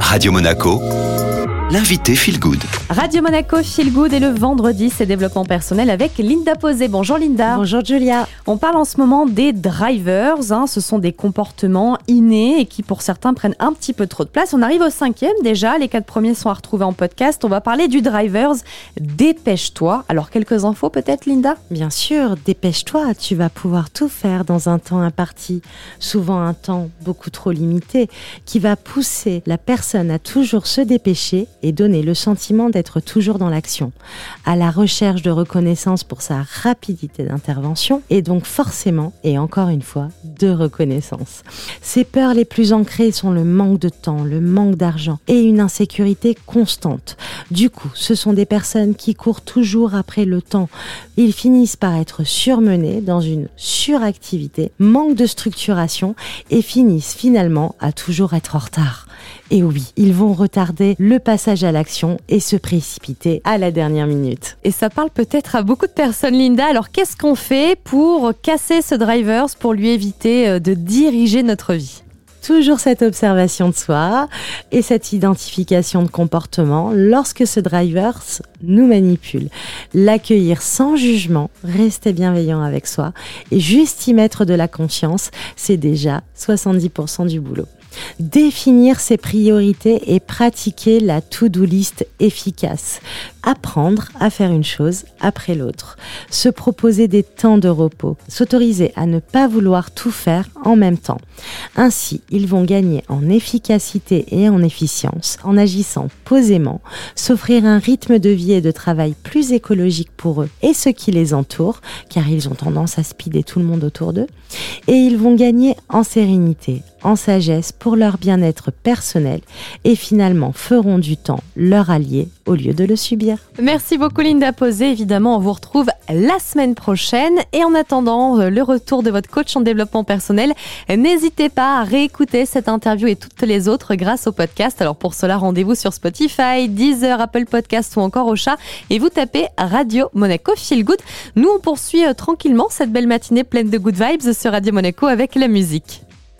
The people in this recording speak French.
Radio Monaco, l'invité Feel Good. Radio Monaco Feel Good et le vendredi, c'est développement personnel avec Linda Posé. Bonjour Linda. Bonjour Julia. On parle en ce moment des drivers. hein. Ce sont des comportements innés et qui pour certains prennent un petit peu trop de place. On arrive au cinquième déjà. Les quatre premiers sont à retrouver en podcast. On va parler du drivers. Dépêche-toi. Alors quelques infos peut-être Linda? Bien sûr, dépêche-toi, tu vas pouvoir tout faire dans un temps imparti, souvent un temps beaucoup trop limité, qui va pousser la personne à toujours se dépêcher et donner le sentiment d'être toujours dans l'action, à la recherche de reconnaissance pour sa rapidité d'intervention et donc forcément, et encore une fois, de reconnaissance. Ses peurs les plus ancrées sont le manque de temps, le manque d'argent et une insécurité constante. Du coup, ce sont des personnes qui courent toujours après le temps. Ils finissent par être surmenés dans une suractivité, manque de structuration et finissent finalement à toujours être en retard. Et oui, ils vont retarder le passage à l'action et se précipiter à la dernière minute. Et ça parle peut-être à beaucoup de personnes, Linda. Alors, qu'est-ce qu'on fait pour casser ce drivers, pour lui éviter euh, de diriger notre vie? Toujours cette observation de soi et cette identification de comportement lorsque ce driver nous manipule. L'accueillir sans jugement, rester bienveillant avec soi et juste y mettre de la confiance, c'est déjà 70% du boulot. Définir ses priorités et pratiquer la to-do list efficace. Apprendre à faire une chose après l'autre. Se proposer des temps de repos. S'autoriser à ne pas vouloir tout faire en même temps. Ainsi, ils vont gagner en efficacité et en efficience en agissant posément, s'offrir un rythme de vie et de travail plus écologique pour eux et ceux qui les entourent, car ils ont tendance à speeder tout le monde autour d'eux. Et ils vont gagner en sérénité, en sagesse pour leur bien-être personnel et finalement feront du temps leur allié au lieu de le subir. Merci beaucoup Linda Posé. Évidemment, on vous retrouve la semaine prochaine. Et en attendant euh, le retour de votre coach en développement personnel, n'hésitez pas à réécouter cette interview et toutes les autres grâce au podcast. Alors pour cela, rendez-vous sur Spotify, Deezer, Apple Podcast ou encore au chat et vous tapez Radio Monaco Feel Good. Nous, on poursuit euh, tranquillement cette belle matinée pleine de good vibes sur Radio Monaco avec la musique.